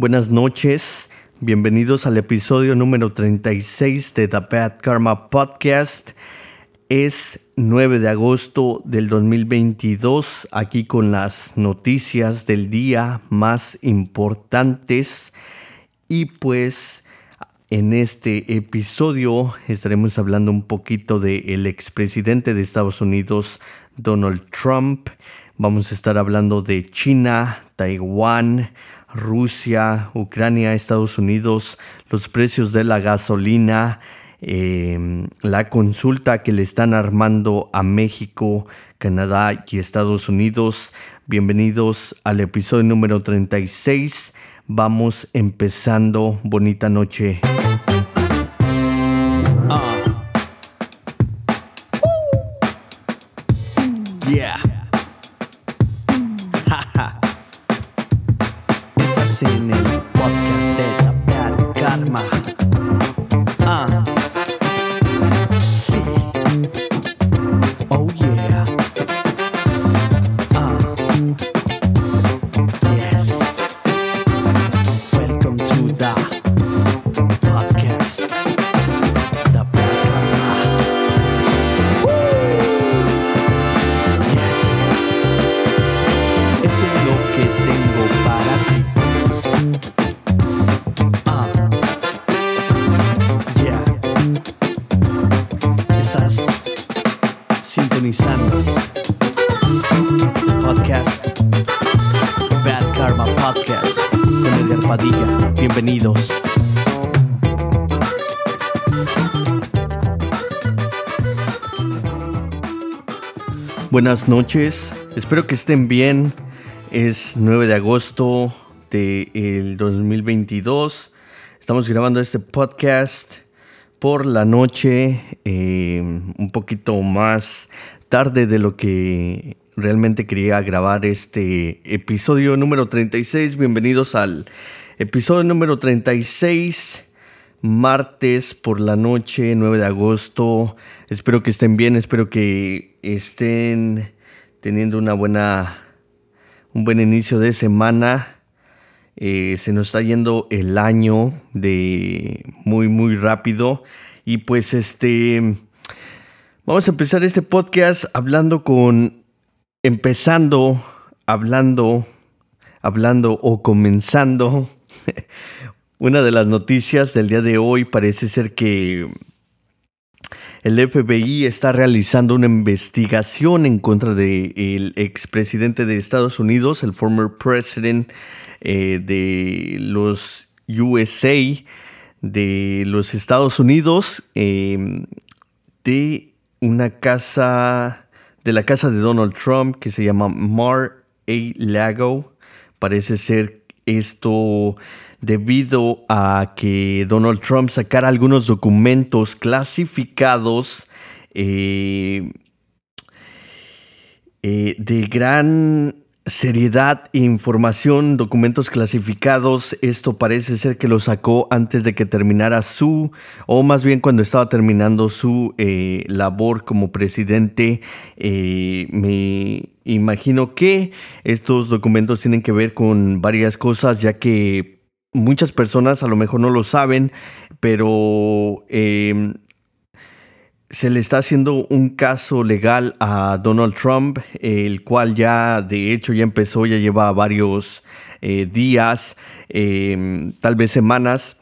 Buenas noches, bienvenidos al episodio número 36 de The Bad Karma Podcast. Es 9 de agosto del 2022, aquí con las noticias del día más importantes. Y pues en este episodio estaremos hablando un poquito del expresidente de Estados Unidos, Donald Trump. Vamos a estar hablando de China, Taiwán, Rusia, Ucrania, Estados Unidos, los precios de la gasolina, em, la consulta que le están armando a México, Canadá y Estados Unidos. Bienvenidos al episodio número 36. Vamos empezando. Bonita noche. Ah. Yeah. Buenas noches, espero que estén bien. Es 9 de agosto del 2022. Estamos grabando este podcast por la noche, eh, un poquito más tarde de lo que realmente quería grabar este episodio número 36. Bienvenidos al episodio número 36 martes por la noche, 9 de agosto. Espero que estén bien, espero que estén teniendo una buena, un buen inicio de semana. Eh, se nos está yendo el año de muy, muy rápido. Y pues este, vamos a empezar este podcast hablando con, empezando, hablando, hablando o comenzando Una de las noticias del día de hoy parece ser que el FBI está realizando una investigación en contra del expresidente de Estados Unidos, el former president eh, de los USA, de los Estados Unidos, eh, de una casa, de la casa de Donald Trump que se llama Mar A. Lago. Parece ser esto debido a que Donald Trump sacara algunos documentos clasificados eh, eh, de gran seriedad e información, documentos clasificados. Esto parece ser que lo sacó antes de que terminara su, o más bien cuando estaba terminando su eh, labor como presidente. me imagino que estos documentos tienen que ver con varias cosas, ya que muchas personas a lo mejor no lo saben, pero em, se le está haciendo un caso legal a Donald Trump, el cual ya de hecho ya empezó, ya lleva varios eh, días, em, tal vez semanas,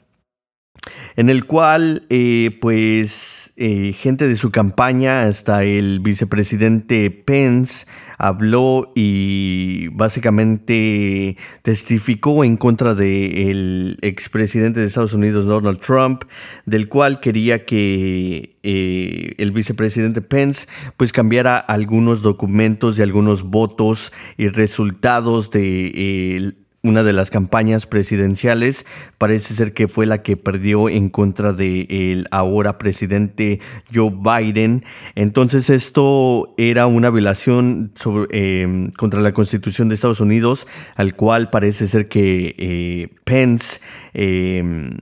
en el cual eh, pues eh, gente de su campaña, hasta el vicepresidente Pence, habló y básicamente testificó en contra del expresidente de Estados Unidos, Donald Trump, del cual quería que eh, el vicepresidente Pence pues cambiara algunos documentos y algunos votos y resultados de una de las campañas presidenciales parece ser que fue la que perdió en contra de el ahora presidente Joe Biden. Entonces esto era una violación em, contra la Constitución de Estados Unidos, al cual parece ser que eh, Pence em,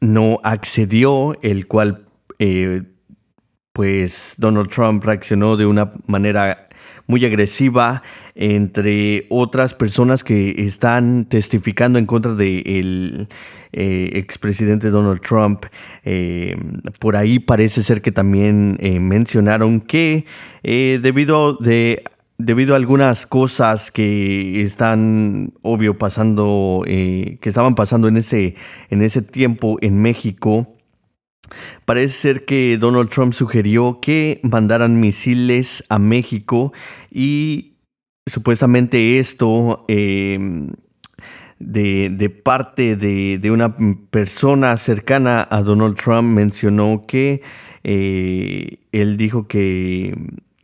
no accedió, el cual eh, pues Donald Trump reaccionó de una manera muy agresiva entre otras personas que están testificando en contra del eh, expresidente Donald Trump. Eh, por ahí parece ser que también eh, mencionaron que debido de debido a algunas cosas que están obvio pasando que estaban pasando en ese en ese tiempo en México Parece ser que Donald Trump sugirió que mandaran misiles a México y supuestamente esto em, de, parte de, una persona cercana a Donald Trump mencionó que eh, él dijo que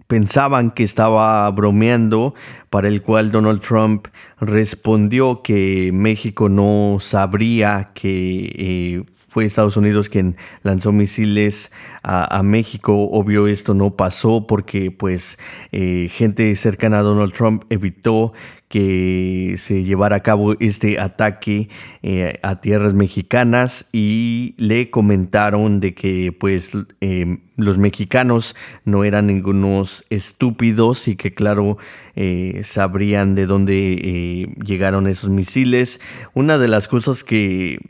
pensaban que estaba bromeando, para el cual Donald Trump respondió que México no sabría que eh, fue Estados Unidos quien lanzó misiles a, México. Obvio esto no pasó porque pues eh, gente cercana a Donald Trump evitó que se llevara a cabo este ataque eh, a tierras mexicanas y le comentaron de que pues em, los mexicanos no eran ningunos estúpidos y que claro eh, sabrían de dónde llegaron esos misiles. Una de las cosas que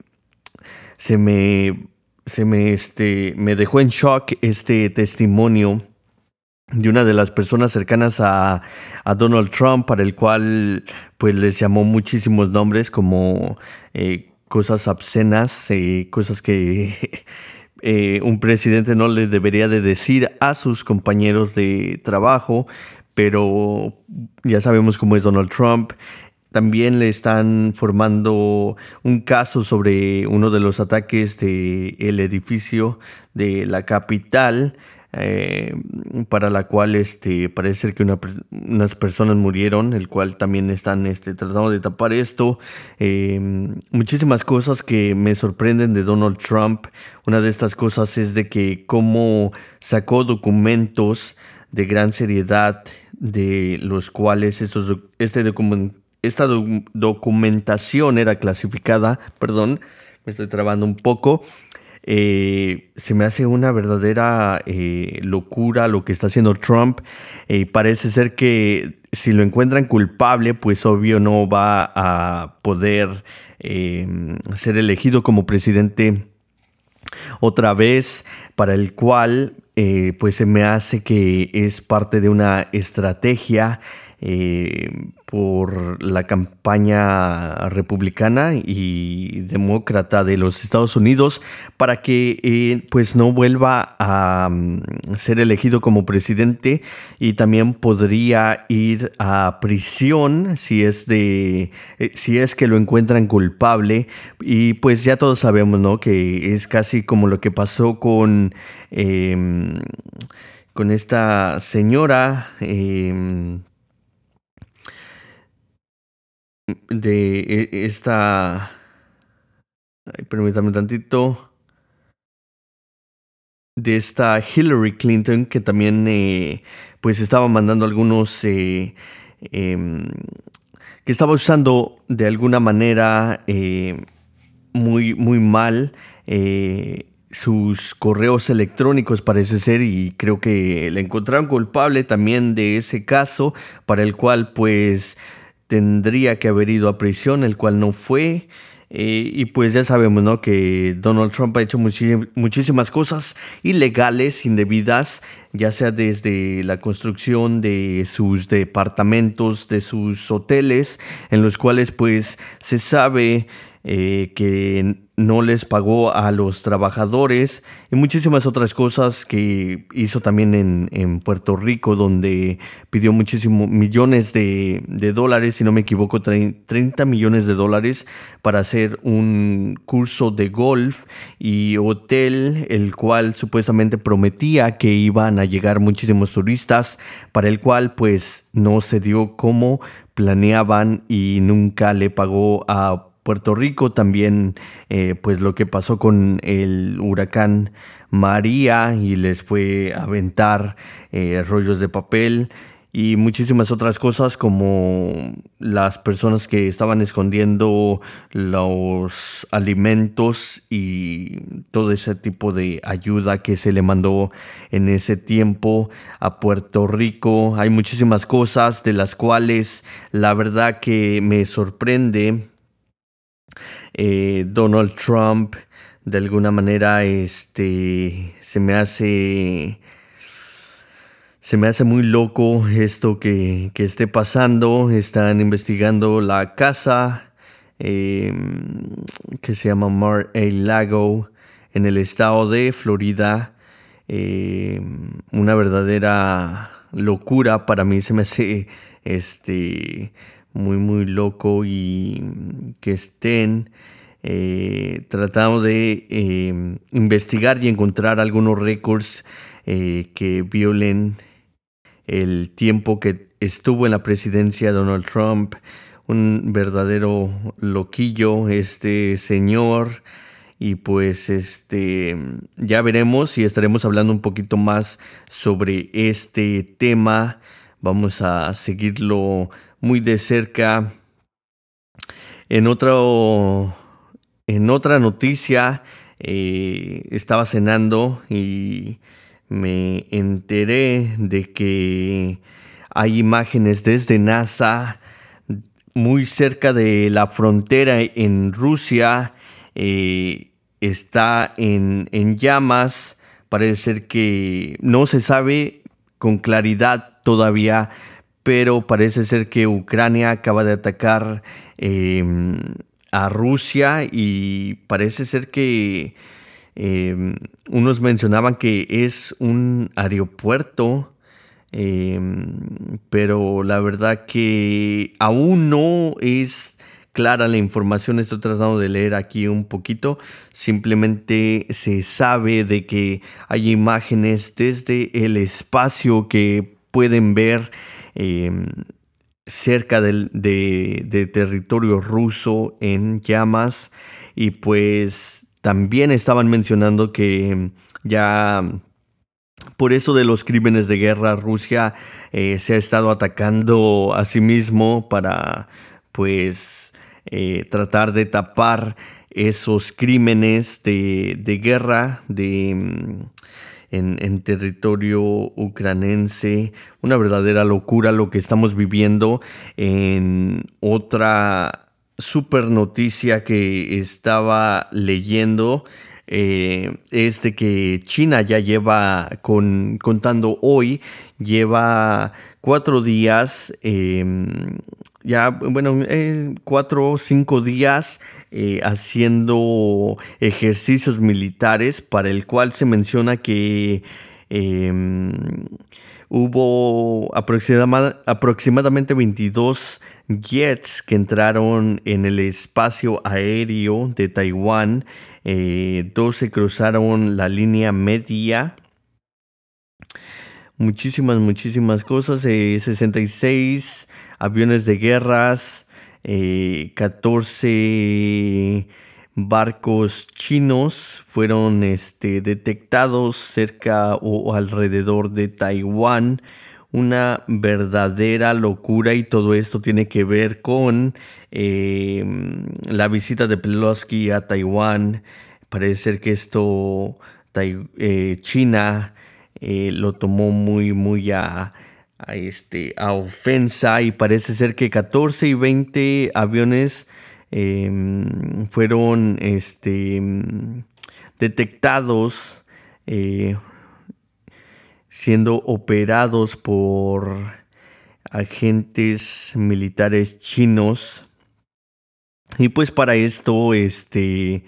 se me, se me, este, me dejó en shock este testimonio de una de las personas cercanas a, Donald Trump, para el cual pues les llamó muchísimos nombres como eh, cosas obscenas, eh, cosas que eh, un presidente no le debería de decir a sus compañeros de trabajo, pero ya sabemos cómo es Donald Trump. También le están formando un caso sobre uno de los ataques del el edificio de la capital, eh, para la cual este, parece ser que unas personas murieron, el cual también están este, tratando de tapar esto. Eh, muchísimas cosas que me sorprenden de Donald Trump. Una de estas cosas es de que cómo sacó documentos de gran seriedad de los cuales estos, este documento esta documentación era clasificada, perdón, me estoy trabando un poco, eh, se me hace una verdadera eh, locura lo que está haciendo Trump. Eh, parece ser que si lo encuentran culpable, pues obvio no va a poder ser elegido como presidente otra vez, para el cual pues se me hace que es parte de una estrategia eh, por la campaña republicana y demócrata de los Estados Unidos para que eh, pues no vuelva a mm, ser elegido como presidente y también podría ir a prisión si es de eh, si es que lo encuentran culpable. Y pues ya todos sabemos no que es casi como lo que pasó con em, con esta señora em, de e, esta... permítame tantito. De esta Hillary Clinton que también eh, pues estaba mandando algunos... Eh, em, que estaba usando de alguna manera eh, muy, muy mal sus correos electrónicos parece ser y creo que le encontraron culpable también de ese caso para el cual pues tendría que haber ido a prisión, el cual no fue. Eh, y pues ya sabemos, ¿no? Que Donald Trump ha hecho muchísimas cosas ilegales, indebidas, ya sea desde la construcción de sus departamentos, de sus hoteles, en los cuales pues se sabe eh, que no les pagó a los trabajadores y muchísimas otras cosas que hizo también en, Puerto Rico, donde pidió muchísimos millones de, dólares, si no me equivoco, 30 millones de dólares para hacer un curso de golf y hotel, el cual supuestamente prometía que iban a llegar muchísimos turistas, para el cual pues no se dio como planeaban y nunca le pagó a Puerto Rico, también eh, pues lo que pasó con el huracán María y les fue a aventar eh, rollos de papel y muchísimas otras cosas como las personas que estaban escondiendo los alimentos y todo ese tipo de ayuda que se le mandó en ese tiempo a Puerto Rico. Hay muchísimas cosas de las cuales la verdad que me sorprende eh, Donald Trump de alguna manera este se me hace se me hace muy loco esto que, esté pasando. Están investigando la casa em, que se llama Mar a Lago en el estado de Florida. Em, una verdadera locura para mí se me hace este muy muy loco y que estén eh, tratando de em, investigar y encontrar algunos récords eh, que violen el tiempo que estuvo en la presidencia Donald Trump, un verdadero loquillo este señor y pues este ya veremos y estaremos hablando un poquito más sobre este tema. Vamos a seguirlo muy de cerca. En otro en otra noticia eh, estaba cenando y me enteré de que hay imágenes desde NASA muy cerca de la frontera en Rusia. Eh, está en, en llamas. Parece ser que no se sabe con claridad todavía, pero parece ser que Ucrania acaba de atacar em, a Rusia y parece ser que Em, unos mencionaban que es un aeropuerto, em, pero la verdad que aún no es clara la información. Estoy tratando de leer aquí un poquito. Simplemente se sabe de que hay imágenes desde el espacio que pueden ver em, cerca del de territorio ruso en llamas. Y pues también estaban mencionando que ya por eso de los crímenes de guerra Rusia eh, se ha estado atacando a sí mismo para pues eh, tratar de tapar esos crímenes de, guerra de, mm, en, territorio ucranense. Una verdadera locura lo que estamos viviendo en otra super noticia que estaba leyendo eh, es de que China ya lleva, con, contando hoy, lleva cuatro días, em, ya, bueno, eh, cuatro o cinco días eh, haciendo ejercicios militares para el cual se menciona que em, hubo aproximadamente 22 jets que entraron en el espacio aéreo de Taiwán. Eh, 12 cruzaron la línea media. Muchísimas, muchísimas cosas. 66 eh, aviones de guerras. 14 eh, barcos chinos fueron este, detectados cerca o alrededor de Taiwán una verdadera locura y todo esto tiene que ver con em, la visita de Pelosi a Taiwán. Parece ser que esto eh, China eh, lo tomó muy, muy a, este, a ofensa y parece ser que 14 y 20 aviones em, fueron este, detectados eh, siendo operados por agentes militares chinos. Y pues para esto, este,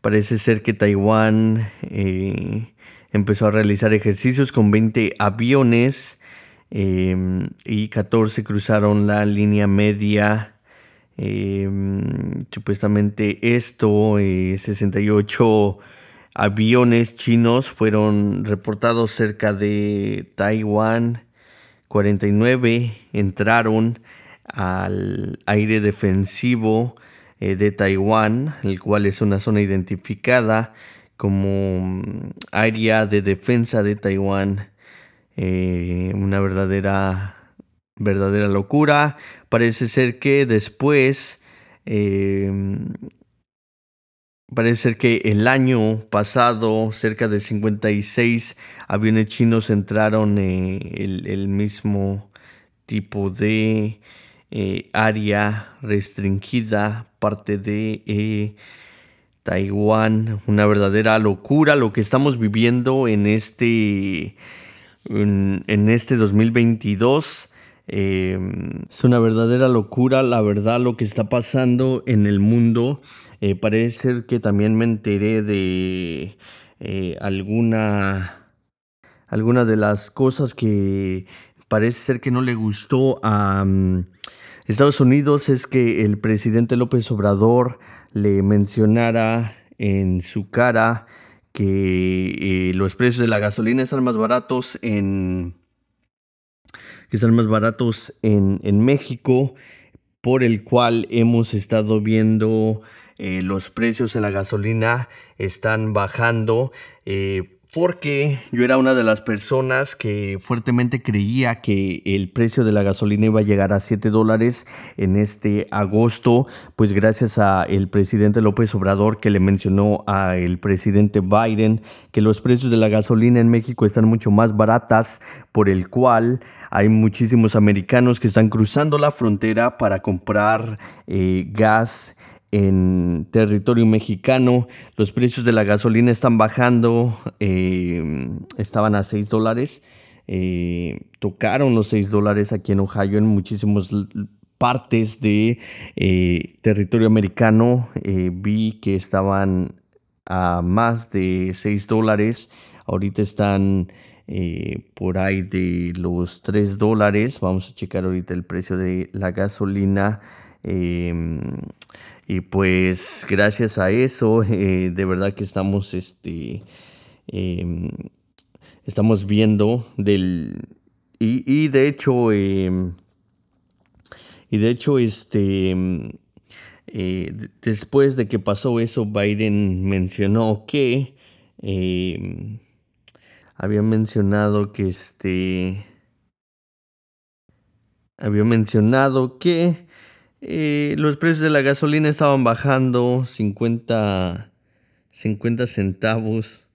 parece ser que Taiwán eh, empezó a realizar ejercicios con 20 aviones em, y 14 cruzaron la línea media. Em, supuestamente esto, 68 eh, aviones chinos fueron reportados cerca de Taiwán. 49 entraron al aire defensivo eh, de Taiwán, el cual es una zona identificada como mm, área de defensa de Taiwán. Eh, una verdadera, verdadera locura. Parece ser que después, em, parece ser que el año pasado cerca de 56 aviones chinos entraron en el, mismo tipo de eh, área restringida, parte de... Taiwán, una verdadera locura lo que estamos viviendo en este, en, este 2022. Em, es una verdadera locura, la verdad, lo que está pasando en el mundo. Eh, parece ser que también me enteré de eh, alguna, alguna de las cosas que parece ser que no le gustó a mm, Estados Unidos es que el presidente López Obrador le mencionara en su cara que eh, los precios de la gasolina están más baratos en que están más baratos en, en México por el cual hemos estado viendo eh, los precios en la gasolina están bajando eh, porque yo era una de las personas que fuertemente creía que el precio de la gasolina iba a llegar a 7 dólares en este agosto, pues gracias a el presidente López Obrador que le mencionó a el presidente Biden que los precios de la gasolina en México están mucho más baratas, por el cual hay muchísimos americanos que están cruzando la frontera para comprar eh, gas en territorio mexicano. Los precios de la gasolina están bajando, eh, estaban a 6 dólares. Eh, tocaron los 6 dólares aquí en Ohio en muchísimas partes de eh, territorio americano. vi que estaban a más de 6 dólares. Ahorita están por ahí de los 3 dólares. Vamos a checar ahorita el precio de la gasolina. Y pues gracias a eso, eh, de verdad que estamos, este, em, estamos viendo del... Y, de hecho, em, y de hecho, este, em, eh, después de que pasó eso, Biden mencionó que había mencionado que este había mencionado que eh, los precios de la gasolina estaban bajando 50, 50 centavos.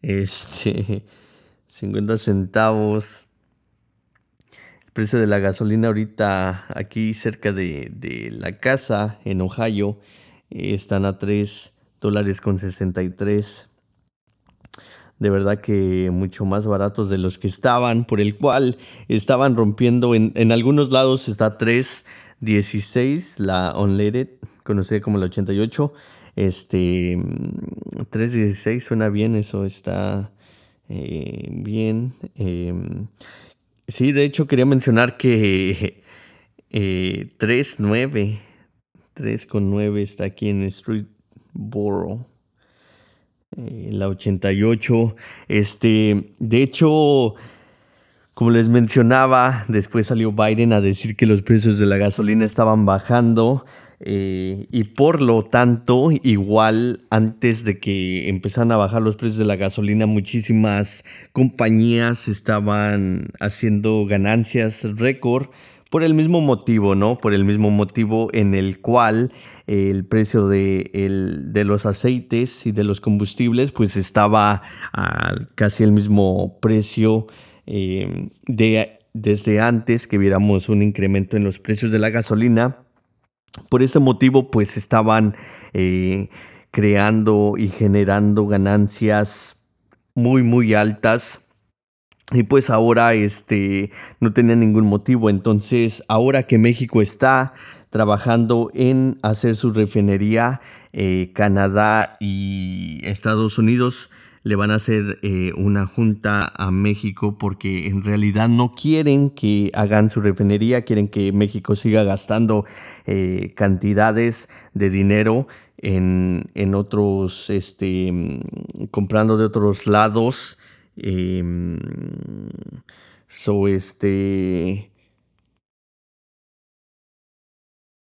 Este, 50 centavos. El precio de la gasolina ahorita aquí cerca de, de la casa en Ohio eh, están a 3 dólares con 63 de verdad que mucho más baratos de los que estaban, por el cual estaban rompiendo en, en algunos lados está 3 16, la Unleaded, conocida como la 88. Este, 316 suena bien, eso está eh, bien. Em, sí, de hecho quería mencionar que eh, 3.9, 3.9 está aquí en Streetboro. Eh, la 88. Este, de hecho, como les mencionaba, después salió Biden a decir que los precios de la gasolina estaban bajando eh, y por lo tanto, igual antes de que empezaran a bajar los precios de la gasolina, muchísimas compañías estaban haciendo ganancias récord por el mismo motivo, ¿no? Por el mismo motivo en el cual el precio de, los aceites y de los combustibles pues estaba a casi el mismo precio eh, de, desde antes que viéramos un incremento en los precios de la gasolina. Por este motivo, pues estaban eh, creando y generando ganancias muy, muy altas. Y pues ahora este, no tenía ningún motivo. Entonces, ahora que México está trabajando en hacer su refinería, eh, Canadá y Estados Unidos le van a hacer eh, una junta a México porque en realidad no quieren que hagan su refinería, quieren que México siga gastando eh, cantidades de dinero en, en, otros, este, comprando de otros lados. Em, so, este,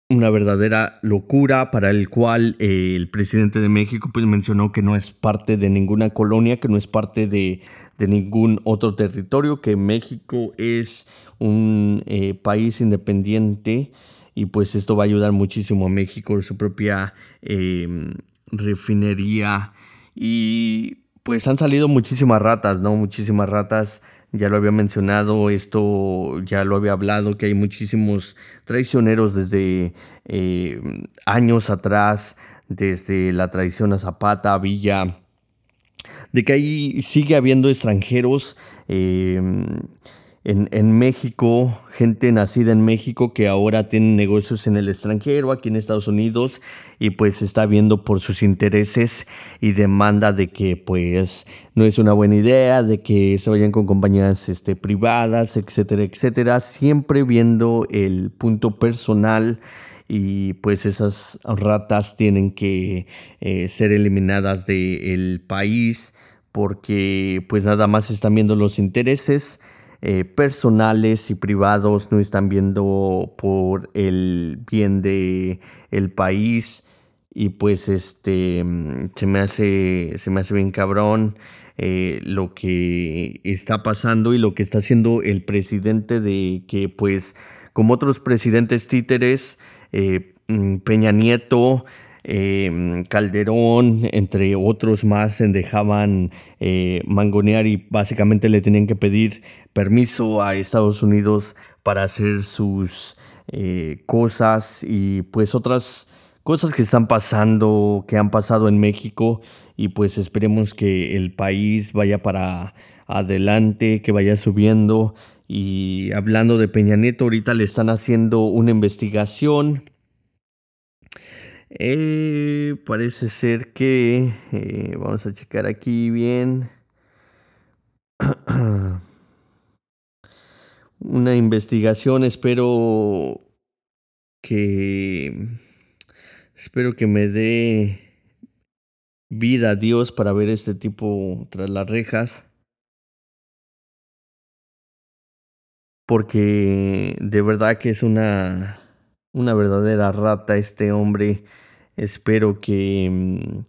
una verdadera locura para el cual eh, el presidente de México pues mencionó que no es parte de ninguna colonia, que no es parte de, ningún otro territorio, que México es un eh, país independiente y pues esto va a ayudar muchísimo a México, su propia em, refinería y pues han salido muchísimas ratas, ¿no? Muchísimas ratas ya lo había mencionado, esto ya lo había hablado, que hay muchísimos traicioneros desde eh, años atrás, desde la traición a Zapata, a Villa, de que ahí sigue habiendo extranjeros. Eh, en, México, gente nacida en México que ahora tiene negocios en el extranjero, aquí en Estados Unidos, y pues está viendo por sus intereses y demanda de que pues no es una buena idea, de que se vayan con compañías este, privadas, etcétera, etcétera, siempre viendo el punto personal y pues esas ratas tienen que eh, ser eliminadas del país porque pues nada más están viendo los intereses eh, personales y privados, no están viendo por el bien de el país. Y pues este se me hace se me hace bien cabrón eh, lo que está pasando y lo que está haciendo el presidente de que pues como otros presidentes títeres eh, mm, Peña Nieto Em, Calderón, entre otros más, dejaban eh, mangonear y básicamente le tenían que pedir permiso a Estados Unidos para hacer sus eh, cosas y pues otras cosas que están pasando, que han pasado en México y pues esperemos que el país vaya para adelante, que vaya subiendo. Y hablando de Peña Nieto, ahorita le están haciendo una investigación eh, parece ser que... Eh, vamos a checar aquí bien. Una investigación, espero que... Espero que me dé vida a Dios para ver este tipo tras las rejas. Porque de verdad que es una una verdadera rata este hombre. Espero que mm,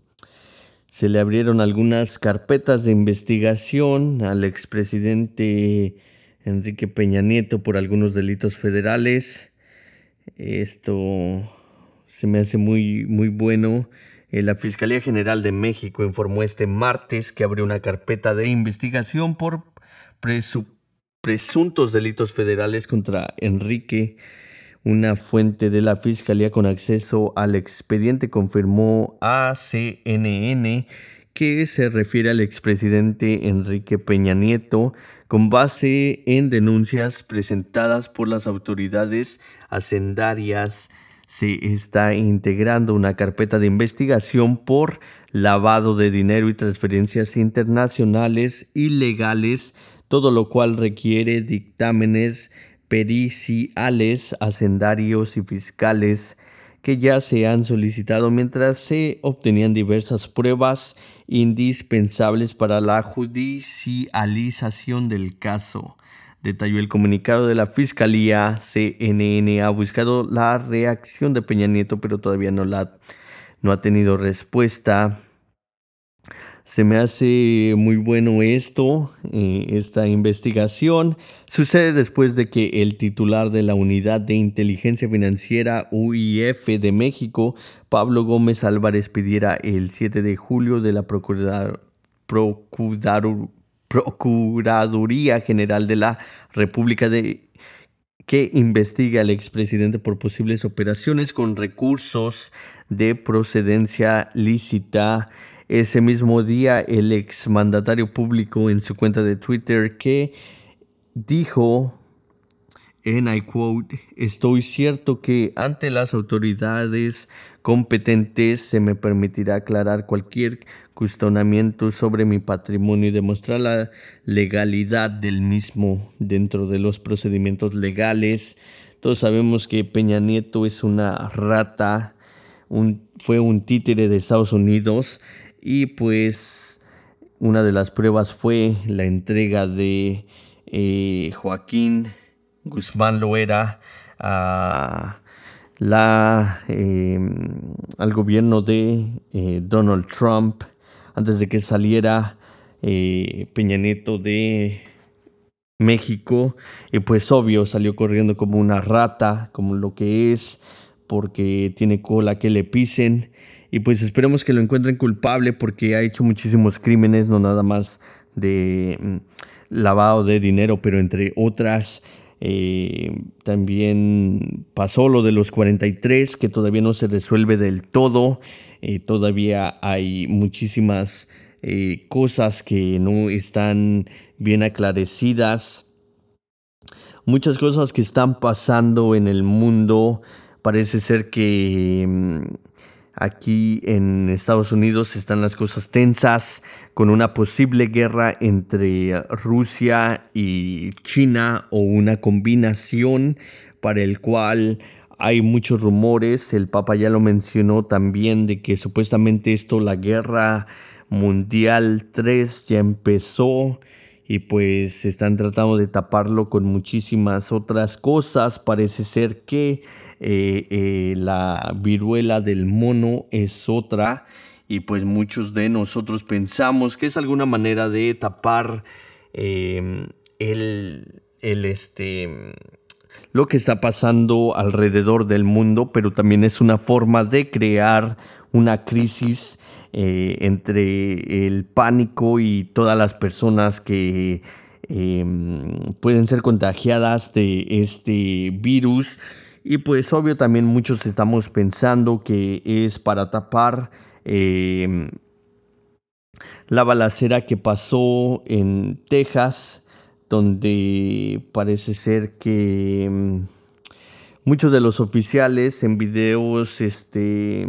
se le abrieron algunas carpetas de investigación al expresidente Enrique Peña Nieto por algunos delitos federales. Esto se me hace muy, muy bueno. Eh, la Fiscalía General de México informó este martes que abrió una carpeta de investigación por presuntos delitos federales contra Enrique una fuente de la Fiscalía con acceso al expediente confirmó a CNN que se refiere al expresidente Enrique Peña Nieto con base en denuncias presentadas por las autoridades hacendarias. Se está integrando una carpeta de investigación por lavado de dinero y transferencias internacionales ilegales, todo lo cual requiere dictámenes periciales, hacendarios y fiscales que ya se han solicitado mientras se obtenían diversas pruebas indispensables para la judicialización del caso. Detalló el comunicado de la Fiscalía. CNN ha buscado la reacción de Peña Nieto, pero todavía no, la, no ha tenido respuesta. Se me hace muy bueno esto, eh, esta investigación. Sucede después de que el titular de la Unidad de Inteligencia Financiera UIF de México, Pablo Gómez Álvarez, pidiera el 7 de julio de la Procuraduría General de la República de que investigue al expresidente por posibles operaciones con recursos de procedencia lícita ese mismo día, el exmandatario público en su cuenta de Twitter que dijo, en I quote, estoy cierto que ante las autoridades competentes se me permitirá aclarar cualquier cuestionamiento sobre mi patrimonio y demostrar la legalidad del mismo dentro de los procedimientos legales. Todos sabemos que Peña Nieto es una rata, fue un títere de Estados Unidos y pues una de las pruebas fue la entrega de eh, Joaquín Guzmán Loera em, al gobierno de eh, Donald Trump antes de que saliera eh, Peña Nieto de México. Y pues obvio, salió corriendo como una rata, como lo que es, porque tiene cola que le pisen. Y pues esperemos que lo encuentren culpable porque ha hecho muchísimos crímenes, no nada más de mm, lavado de dinero, pero entre otras eh, también pasó lo de los 43, que todavía no se resuelve del todo. Eh, todavía hay muchísimas eh, cosas que no están bien aclarecidas. Muchas cosas que están pasando en el mundo. Parece ser que mm, aquí en Estados Unidos están las cosas tensas con una posible guerra entre Rusia y China o una combinación para el cual hay muchos rumores, el Papa ya lo mencionó también, de que supuestamente esto, la guerra mundial 3 ya empezó y pues están tratando de taparlo con muchísimas otras cosas. Parece ser que eh, eh, la viruela del mono es otra y pues muchos de nosotros pensamos que es alguna manera de tapar em, el, el, este, lo que está pasando alrededor del mundo, pero también es una forma de crear una crisis eh, entre el pánico y todas las personas que em, pueden ser contagiadas de este virus. Y pues obvio también muchos estamos pensando que es para tapar Em, la balacera que pasó en Texas, donde parece ser que em, muchos de los oficiales en videos, este,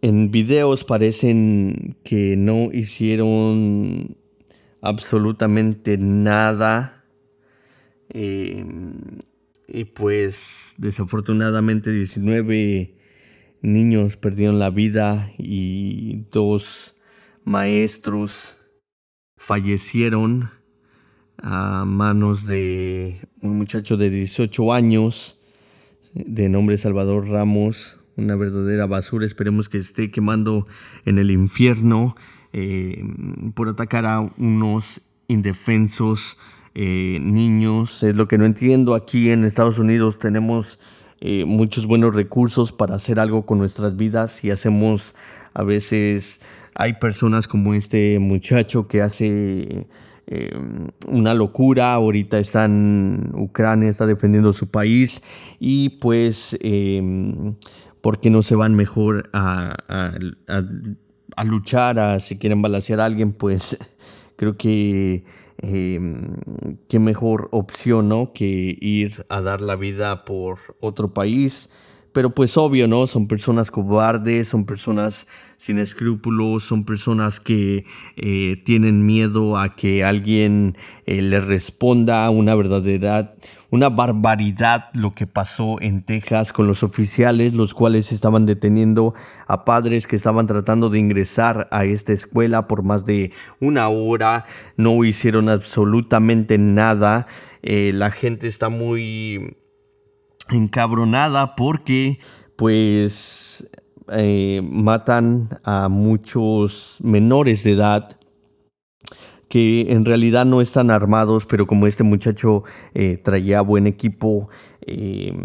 en videos parecen que no hicieron absolutamente nada. Em, y pues desafortunadamente 19 niños perdieron la vida y dos maestros fallecieron a manos de un muchacho de 18 años de nombre Salvador Ramos, una verdadera basura, esperemos que esté quemando en el infierno eh, por atacar a unos indefensos eh, niños. Es lo que no entiendo. Aquí en Estados Unidos tenemos eh, muchos buenos recursos para hacer algo con nuestras vidas y hacemos a veces, hay personas como este muchacho que hace eh, una locura, ahorita está Ucrania, está defendiendo su país y pues, eh, ¿por qué no se van mejor a, a luchar, a si quieren balancear a alguien? Pues creo que Em, qué mejor opción, ¿no? Que ir a dar la vida por otro país. Pero pues obvio, ¿no? Son personas cobardes, son personas sin escrúpulos, son personas que eh, tienen miedo a que alguien eh, le responda una verdadera, una barbaridad lo que pasó en Texas con los oficiales, los cuales estaban deteniendo a padres que estaban tratando de ingresar a esta escuela por más de una hora, no hicieron absolutamente nada, eh, la gente está muy encabronada porque pues eh, matan a muchos menores de edad que en realidad no están armados, pero como este muchacho eh, traía buen equipo, em,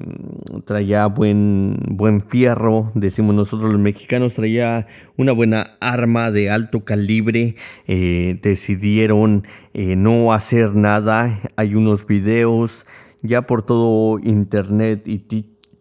traía buen, buen fierro, decimos nosotros los mexicanos, traía una buena arma de alto calibre, eh, decidieron no hacer nada. Hay unos videos ya por todo internet y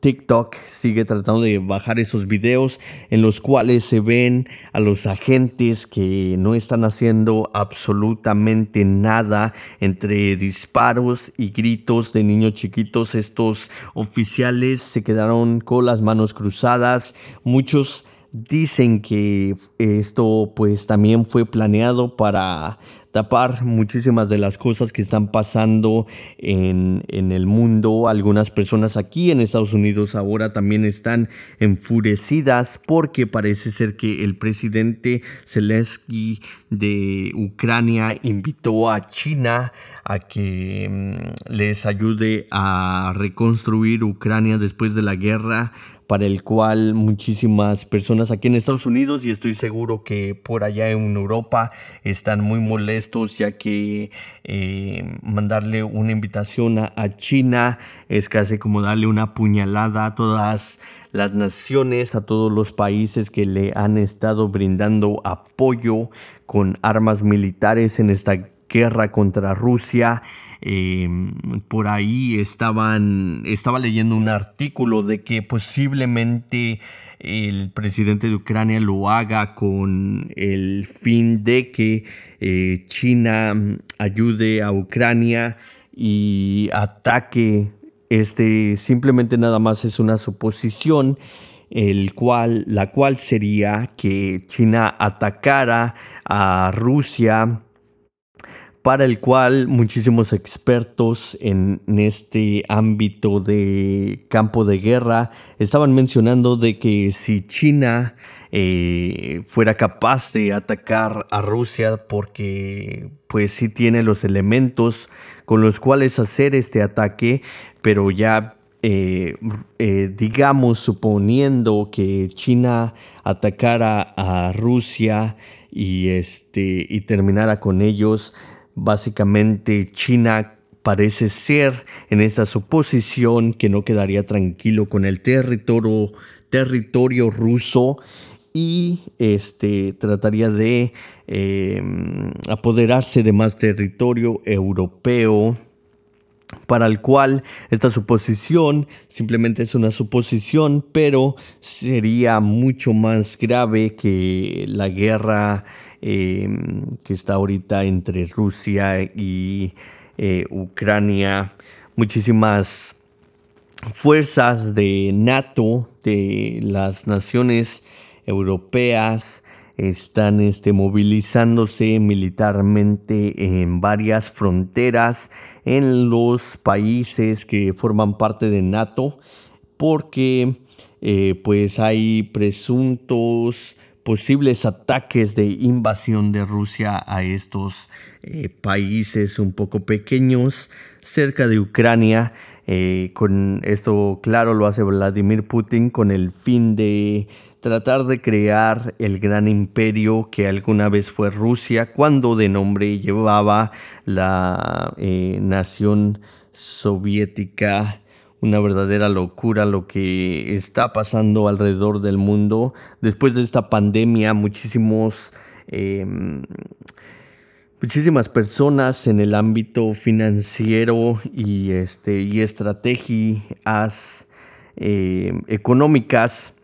TikTok sigue tratando de bajar esos videos en los cuales se ven a los agentes que no están haciendo absolutamente nada entre disparos y gritos de niños chiquitos. Estos oficiales se quedaron con las manos cruzadas. Muchos dicen que esto pues también fue planeado para tapar muchísimas de las cosas que están pasando en, el mundo. Algunas personas aquí en Estados Unidos ahora también están enfurecidas porque parece ser que el presidente Zelensky de Ucrania invitó a China a que mm, les ayude a reconstruir Ucrania después de la guerra para el cual muchísimas personas aquí en Estados Unidos y estoy seguro que por allá en Europa están muy molestos ya que eh, mandarle una invitación a, China es casi como darle una puñalada a todas las naciones, a todos los países que le han estado brindando apoyo con armas militares en esta guerra contra Rusia. Em, por ahí estaban, estaba leyendo un artículo de que posiblemente el presidente de Ucrania lo haga con el fin de que eh, China ayude a Ucrania y ataque este simplemente nada más es una suposición el cual la cual sería que China atacara a Rusia para el cual muchísimos expertos en este ámbito de campo de guerra estaban mencionando de que si China eh, fuera capaz de atacar a Rusia porque pues sí tiene los elementos con los cuales hacer este ataque, pero ya eh, eh, digamos suponiendo que China atacara a Rusia y este y terminara con ellos Básicamente China parece ser en esta suposición que no quedaría tranquilo con el territorio, ruso y este, trataría de em, apoderarse de más territorio europeo para el cual esta suposición simplemente es una suposición, pero sería mucho más grave que la guerra Em, que está ahorita entre Rusia y eh, Ucrania. Muchísimas fuerzas de NATO, de las naciones europeas, están este, movilizándose militarmente en varias fronteras en los países que forman parte de NATO porque eh, pues hay presuntos posibles ataques de invasión de Rusia a estos eh, países un poco pequeños cerca de Ucrania. Eh, con esto, claro, lo hace Vladimir Putin con el fin de tratar de crear el gran imperio que alguna vez fue Rusia, cuando de nombre llevaba la eh, nación soviética una verdadera locura lo que está pasando alrededor del mundo. Después de esta pandemia, muchísimos, em, muchísimas personas en el ámbito financiero y, este, y estrategias em, económicas,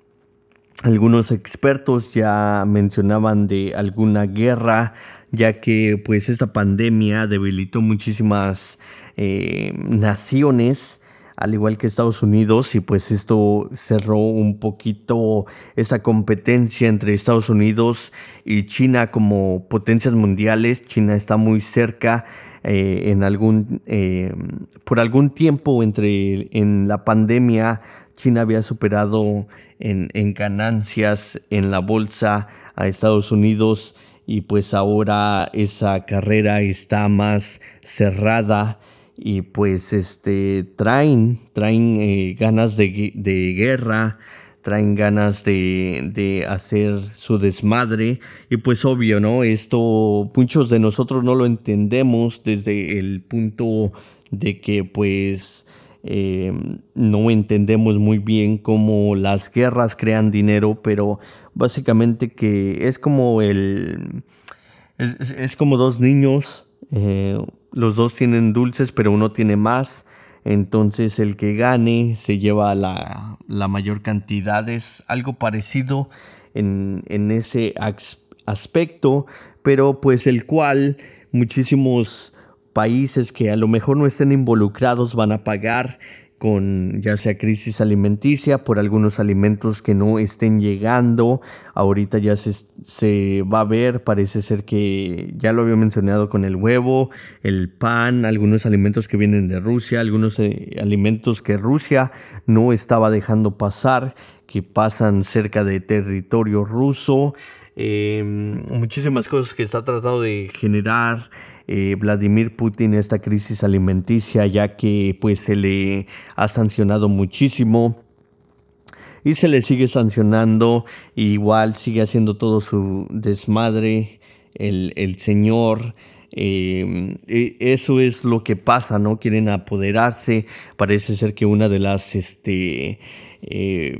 algunos expertos ya mencionaban de alguna guerra, ya que pues esta pandemia debilitó muchísimas em, naciones al igual que Estados Unidos, y pues esto cerró un poquito esa competencia entre Estados Unidos y China como potencias mundiales. China está muy cerca eh, en algún, eh, por algún tiempo entre en la pandemia. China había superado en, en ganancias en la bolsa a Estados Unidos y pues ahora esa carrera está más cerrada y pues este traen, traen eh, ganas de, de, guerra, traen ganas de, de, hacer su desmadre y pues obvio, ¿no? Esto muchos de nosotros no lo entendemos desde el punto de que pues eh, no entendemos muy bien cómo las guerras crean dinero, pero básicamente que es como el... es, es como dos niños eh, los dos tienen dulces, pero uno tiene más. Entonces el que gane se lleva la, mayor cantidad. Es algo parecido en, en ese aspecto, pero pues el cual muchísimos países que a lo mejor no estén involucrados van a pagar con ya sea crisis alimenticia por algunos alimentos que no estén llegando. Ahorita ya se, se, va a ver, parece ser que ya lo había mencionado con el huevo, el pan, algunos alimentos que vienen de Rusia, algunos eh, alimentos que Rusia no estaba dejando pasar, que pasan cerca de territorio ruso. Em, muchísimas cosas que está tratando de generar eh, Vladimir Putin esta crisis alimenticia, ya que pues se le ha sancionado muchísimo y se le sigue sancionando, igual sigue haciendo todo su desmadre el, el señor. Eh, e, eso es lo que pasa, ¿no? Quieren apoderarse. Parece ser que una de las este, eh,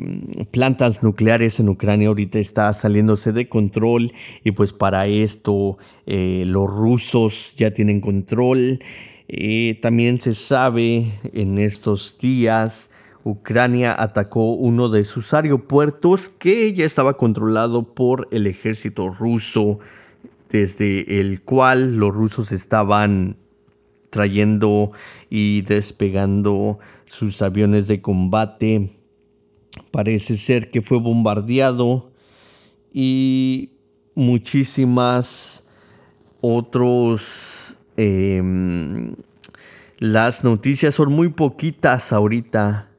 plantas nucleares en Ucrania ahorita está saliéndose de control y pues para esto eh, los rusos ya tienen control. también se sabe en estos días Ucrania atacó uno de sus aeropuertos que ya estaba controlado por el ejército ruso desde el cual los rusos estaban trayendo y despegando sus aviones de combate. Parece ser que fue bombardeado y muchísimas otros... Em, las noticias son muy poquitas ahorita,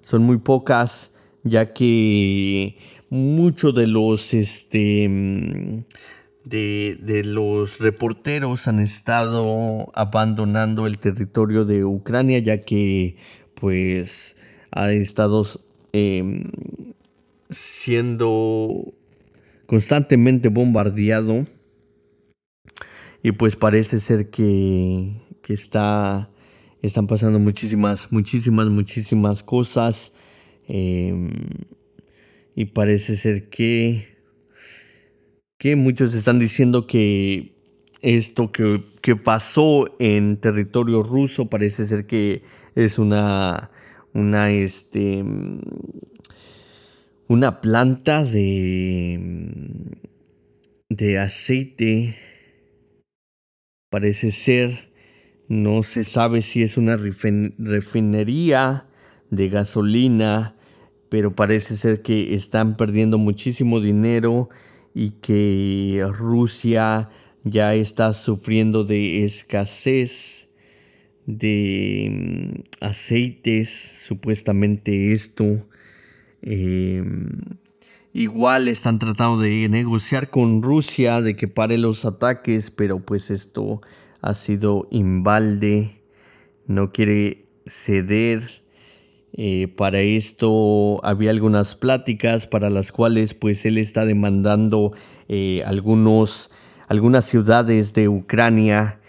son muy pocas, ya que muchos de los este, de, los reporteros han estado abandonando el territorio de Ucrania ya que pues ha estado em, siendo constantemente bombardeado. Y pues parece ser que, que está están pasando muchísimas muchísimas muchísimas cosas. Em, y parece ser que que muchos están diciendo que esto que, pasó en territorio ruso parece ser que es una, una, este, una planta de, de aceite. Parece ser, no se sabe si es una refinería de gasolina, pero parece ser que están perdiendo muchísimo dinero y que Rusia ya está sufriendo de escasez de mm, aceites, supuestamente esto. Em, igual están tratando de negociar con Rusia de que pare los ataques, pero pues esto ha sido invalde, no quiere ceder eh, para esto había algunas pláticas para las cuales pues él está demandando eh, algunos, algunas ciudades de Ucrania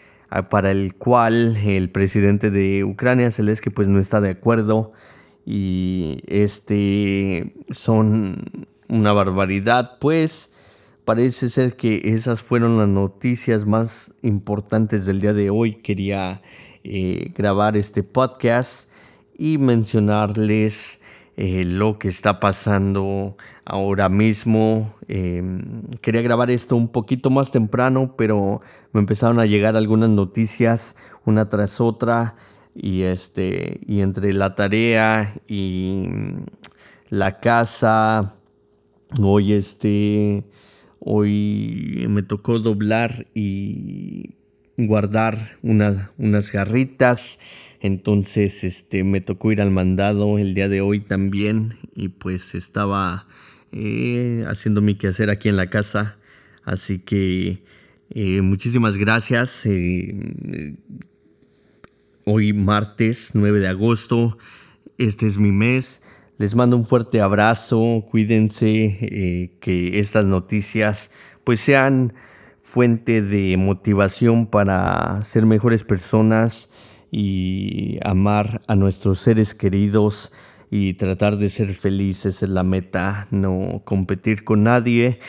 para el cual el presidente de Ucrania, Zelensky, pues no está de acuerdo. Y este son una barbaridad pues. Parece ser que esas fueron las noticias más importantes del día de hoy. Quería eh, grabar este podcast y mencionarles eh, lo que está pasando ahora mismo. Em, quería grabar esto un poquito más temprano, pero me empezaron a llegar algunas noticias una tras otra y este y entre la tarea y la casa hoy este hoy me tocó doblar y guardar unas garritas entonces, este, me tocó ir al mandado el día de hoy también y pues estaba eh, haciendo mi quehacer aquí en la casa. Así que eh, muchísimas gracias. Eh, hoy martes 9 de agosto, este es mi mes. Les mando un fuerte abrazo, cuídense, que estas noticias pues sean fuente de motivación para ser mejores personas y amar a nuestros seres queridos y tratar de ser felices es la meta, no competir con nadie.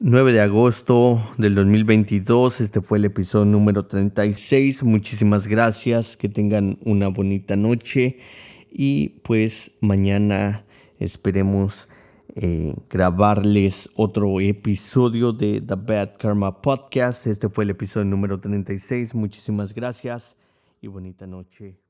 9 de agosto del 2022, este fue el episodio número 36. Muchísimas gracias, que tengan una bonita noche y pues mañana esperemos eh, grabarles otro episodio de The Bad Karma Podcast. Este fue el episodio número 36. Muchísimas gracias y bonita noche.